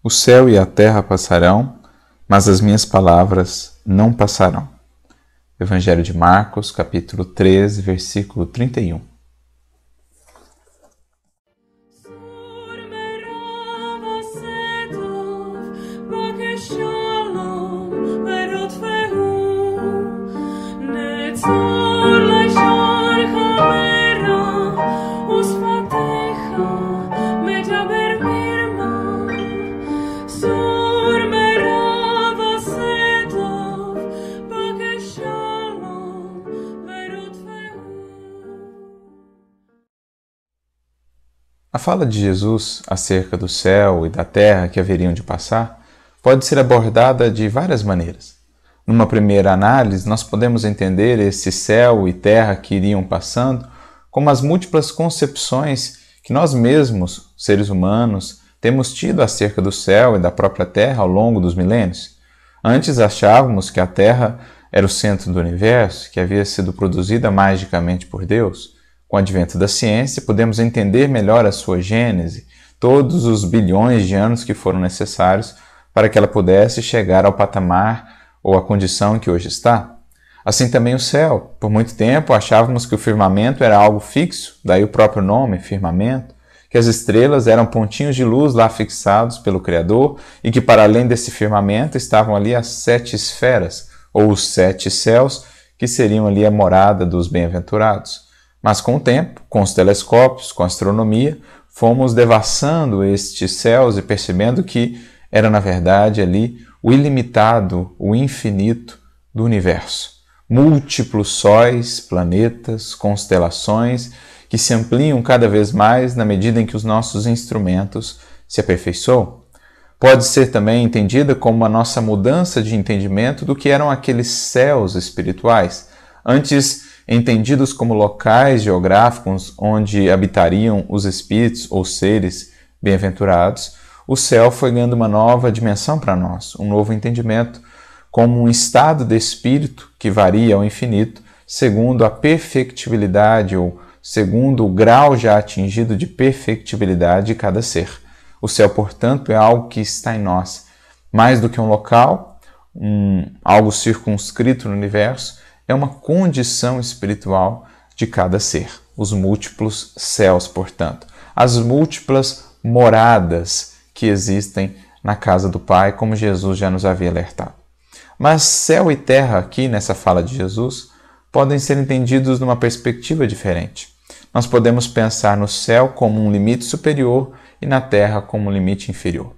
O céu e a terra passarão, mas as minhas palavras não passarão. Evangelho de Marcos, capítulo 13, versículo 31. A fala de Jesus acerca do céu e da terra que haveriam de passar pode ser abordada de várias maneiras. Numa primeira análise, nós podemos entender esse céu e terra que iriam passando como as múltiplas concepções que nós mesmos, seres humanos, temos tido acerca do céu e da própria terra ao longo dos milênios. Antes achávamos que a terra era o centro do universo, que havia sido produzida magicamente por Deus. Com o advento da ciência, podemos entender melhor a sua gênese, todos os bilhões de anos que foram necessários para que ela pudesse chegar ao patamar ou à condição em que hoje está. Assim também o céu. Por muito tempo achávamos que o firmamento era algo fixo, daí o próprio nome, firmamento, que as estrelas eram pontinhos de luz lá fixados pelo Criador e que para além desse firmamento estavam ali as sete esferas, ou os sete céus, que seriam ali a morada dos bem-aventurados. Mas com o tempo, com os telescópios, com a astronomia, fomos devassando estes céus e percebendo que era, na verdade, ali o ilimitado, o infinito do universo. Múltiplos sóis, planetas, constelações que se ampliam cada vez mais na medida em que os nossos instrumentos se aperfeiçoam. Pode ser também entendida como a nossa mudança de entendimento do que eram aqueles céus espirituais. Antes entendidos como locais geográficos onde habitariam os espíritos ou seres bem-aventurados, o céu foi ganhando uma nova dimensão para nós, um novo entendimento, como um estado de espírito que varia ao infinito, segundo a perfectibilidade ou segundo o grau já atingido de perfectibilidade de cada ser. O céu, portanto, é algo que está em nós, mais do que um local, um, algo circunscrito no universo, é uma condição espiritual de cada ser. Os múltiplos céus, portanto, as múltiplas moradas que existem na casa do Pai, como Jesus já nos havia alertado. Mas céu e terra, aqui nessa fala de Jesus, podem ser entendidos numa perspectiva diferente. Nós podemos pensar no céu como um limite superior e na terra como um limite inferior.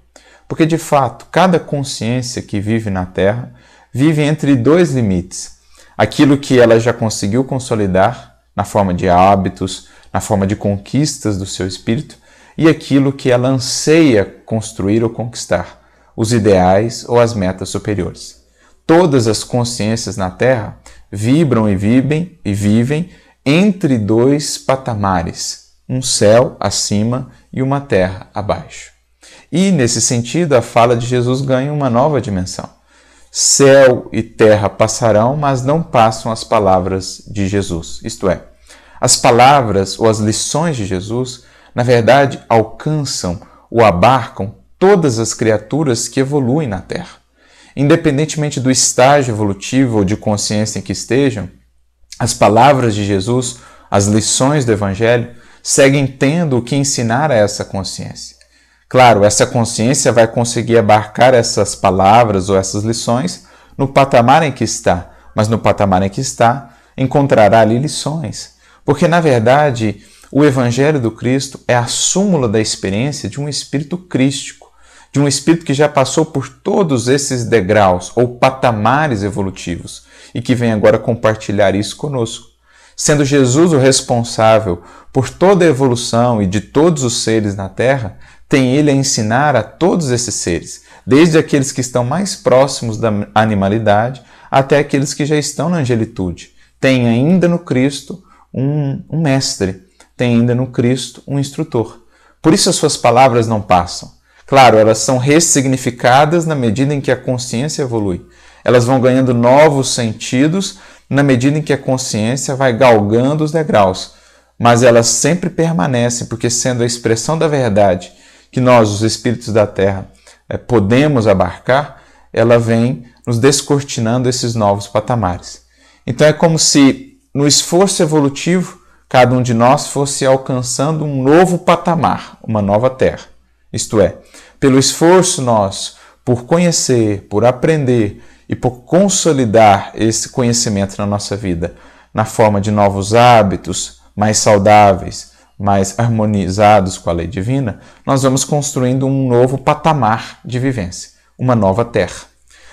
Porque, de fato, cada consciência que vive na terra vive entre dois limites aquilo que ela já conseguiu consolidar na forma de hábitos, na forma de conquistas do seu espírito e aquilo que ela anseia construir ou conquistar, os ideais ou as metas superiores. Todas as consciências na Terra vibram e vivem e vivem entre dois patamares, um céu acima e uma terra abaixo. E nesse sentido, a fala de Jesus ganha uma nova dimensão. Céu e terra passarão, mas não passam as palavras de Jesus. Isto é, as palavras ou as lições de Jesus, na verdade, alcançam ou abarcam todas as criaturas que evoluem na Terra. Independentemente do estágio evolutivo ou de consciência em que estejam, as palavras de Jesus, as lições do Evangelho, seguem tendo o que ensinar a essa consciência. Claro, essa consciência vai conseguir abarcar essas palavras ou essas lições no patamar em que está, mas no patamar em que está, encontrará ali lições. Porque, na verdade, o Evangelho do Cristo é a súmula da experiência de um espírito crístico, de um espírito que já passou por todos esses degraus ou patamares evolutivos e que vem agora compartilhar isso conosco. Sendo Jesus o responsável por toda a evolução e de todos os seres na Terra, tem ele a ensinar a todos esses seres, desde aqueles que estão mais próximos da animalidade até aqueles que já estão na angelitude. Tem ainda no Cristo um, um mestre, tem ainda no Cristo um instrutor. Por isso as suas palavras não passam. Claro, elas são ressignificadas na medida em que a consciência evolui. Elas vão ganhando novos sentidos na medida em que a consciência vai galgando os degraus. Mas elas sempre permanecem, porque, sendo a expressão da verdade que nós, os espíritos da Terra, é, podemos abarcar, ela vem nos descortinando esses novos patamares. Então é como se no esforço evolutivo cada um de nós fosse alcançando um novo patamar, uma nova terra. Isto é, pelo esforço nosso por conhecer, por aprender e por consolidar esse conhecimento na nossa vida, na forma de novos hábitos mais saudáveis, mais harmonizados com a lei divina, nós vamos construindo um novo patamar de vivência, uma nova terra.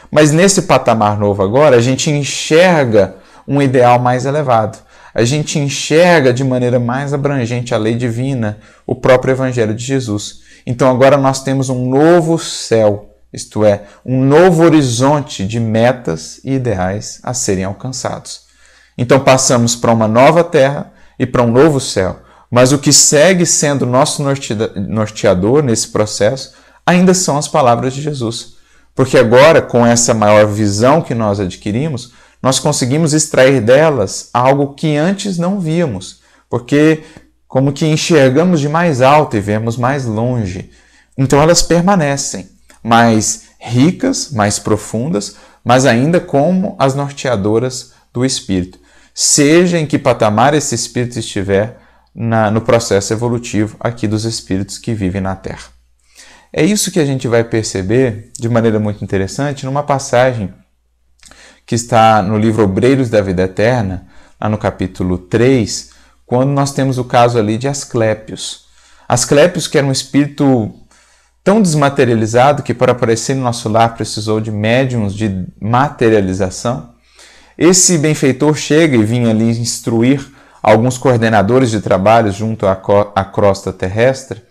Mas nesse patamar novo agora, a gente enxerga um ideal mais elevado a gente enxerga de maneira mais abrangente a lei divina, o próprio Evangelho de Jesus. Então agora nós temos um novo céu, isto é, um novo horizonte de metas e ideais a serem alcançados. Então passamos para uma nova terra e para um novo céu. Mas o que segue sendo nosso norteador nesse processo ainda são as palavras de Jesus. Porque agora, com essa maior visão que nós adquirimos, nós conseguimos extrair delas algo que antes não víamos, porque como que enxergamos de mais alto e vemos mais longe. Então elas permanecem mais ricas, mais profundas, mas ainda como as norteadoras do espírito. Seja em que patamar esse espírito estiver na, no processo evolutivo aqui dos espíritos que vivem na Terra. É isso que a gente vai perceber de maneira muito interessante numa passagem que está no livro Obreiros da Vida Eterna, lá no capítulo 3, quando nós temos o caso ali de Asclépios. Asclépios, que era um espírito tão desmaterializado que para aparecer no nosso lar precisou de médiums de materialização. Esse benfeitor chega e vinha ali instruir alguns coordenadores de trabalho junto à, à crosta terrestre.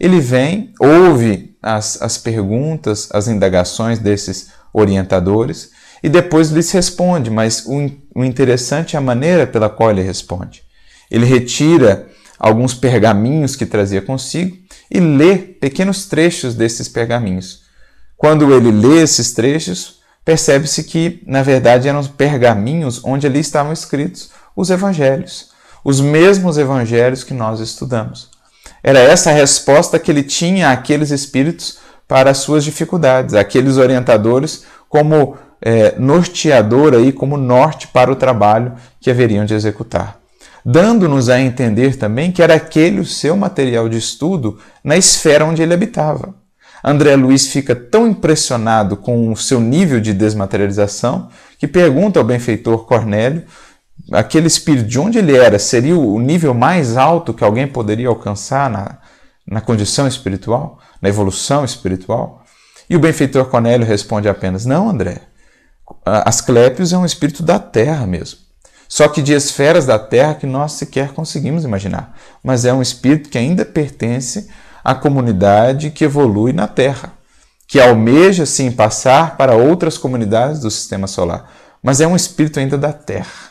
Ele vem, ouve as, as perguntas, as indagações desses orientadores e depois lhes responde, mas o, o interessante é a maneira pela qual ele responde. Ele retira alguns pergaminhos que trazia consigo e lê pequenos trechos desses pergaminhos. Quando ele lê esses trechos, percebe-se que, na verdade, eram pergaminhos onde ali estavam escritos os evangelhos, os mesmos evangelhos que nós estudamos. Era essa a resposta que ele tinha àqueles espíritos para as suas dificuldades, aqueles orientadores, como é, norteador aí como norte para o trabalho que haveriam de executar, dando-nos a entender também que era aquele o seu material de estudo na esfera onde ele habitava. André Luiz fica tão impressionado com o seu nível de desmaterialização que pergunta ao benfeitor Cornélio aquele espírito de onde ele era seria o nível mais alto que alguém poderia alcançar na, na condição espiritual, na evolução espiritual? E o benfeitor Cornélio responde apenas: Não, André. Asclépios é um espírito da terra mesmo. Só que de esferas da terra que nós sequer conseguimos imaginar. Mas é um espírito que ainda pertence à comunidade que evolui na terra, que almeja sim passar para outras comunidades do sistema solar. Mas é um espírito ainda da terra.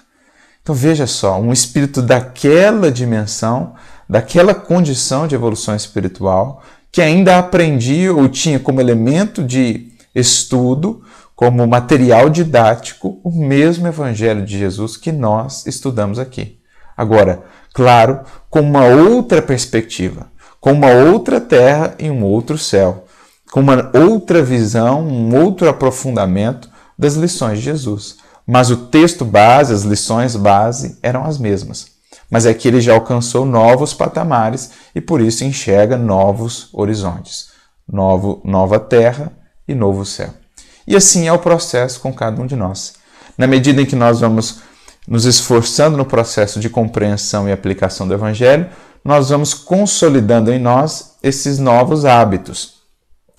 Então veja só, um espírito daquela dimensão, daquela condição de evolução espiritual, que ainda aprendia ou tinha como elemento de estudo como material didático o mesmo Evangelho de Jesus que nós estudamos aqui. Agora, claro, com uma outra perspectiva, com uma outra terra e um outro céu, com uma outra visão, um outro aprofundamento das lições de Jesus. Mas o texto base, as lições base eram as mesmas. Mas é que ele já alcançou novos patamares e por isso enxerga novos horizontes, novo, nova terra e novo céu. E assim é o processo com cada um de nós. Na medida em que nós vamos nos esforçando no processo de compreensão e aplicação do Evangelho, nós vamos consolidando em nós esses novos hábitos.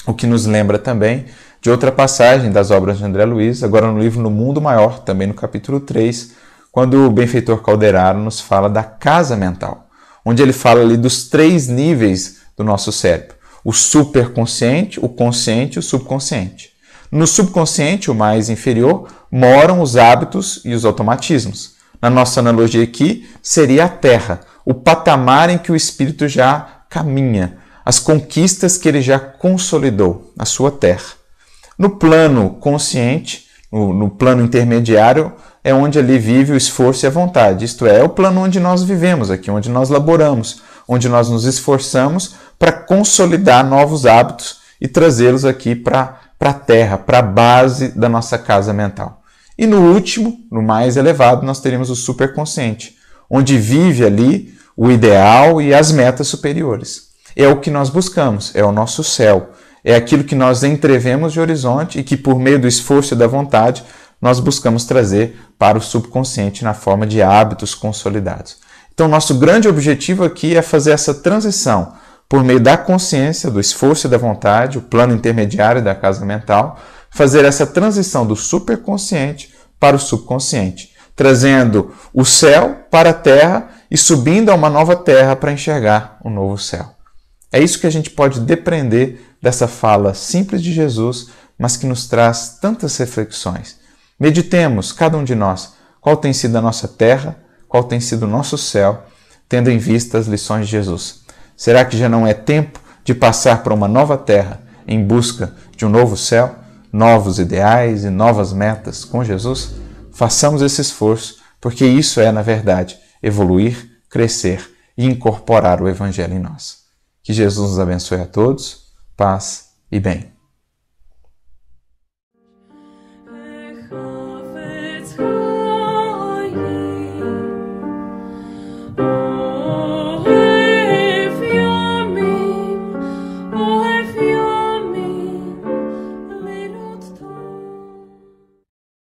O que nos lembra também de outra passagem das obras de André Luiz, agora no livro No Mundo Maior, também no capítulo 3, quando o benfeitor Calderaro nos fala da casa mental, onde ele fala ali dos três níveis do nosso cérebro: o superconsciente, o consciente e o subconsciente. No subconsciente, o mais inferior, moram os hábitos e os automatismos. Na nossa analogia aqui, seria a Terra, o patamar em que o espírito já caminha, as conquistas que ele já consolidou, a sua terra. No plano consciente, no, no, plano intermediário, é onde ali vive o esforço e a vontade. Isto é, é o plano onde nós vivemos aqui, onde nós laboramos, onde nós nos esforçamos para consolidar novos hábitos e trazê-los aqui para a terra, para a base da nossa casa mental. E no último, no mais elevado, nós teríamos o superconsciente, onde vive ali o ideal e as metas superiores. É o que nós buscamos, é o nosso céu, é aquilo que nós entrevemos de horizonte e que, por meio do esforço e da vontade, nós buscamos trazer para o subconsciente na forma de hábitos consolidados. Então, nosso grande objetivo aqui é fazer essa transição por meio da consciência, do esforço e da vontade, o plano intermediário da casa mental, fazer essa transição do superconsciente para o subconsciente, trazendo o céu para a terra e subindo a uma nova terra para enxergar um novo céu. É isso que a gente pode depreender dessa fala simples de Jesus, mas que nos traz tantas reflexões. Meditemos, cada um de nós, qual tem sido a nossa terra, qual tem sido o nosso céu, tendo em vista as lições de Jesus. Será que já não é tempo de passar para uma nova terra em busca de um novo céu, novos ideais e novas metas com Jesus? Façamos esse esforço, porque isso é, na verdade, evoluir, crescer e incorporar o Evangelho em nós. Que Jesus nos abençoe a todos, paz e bem.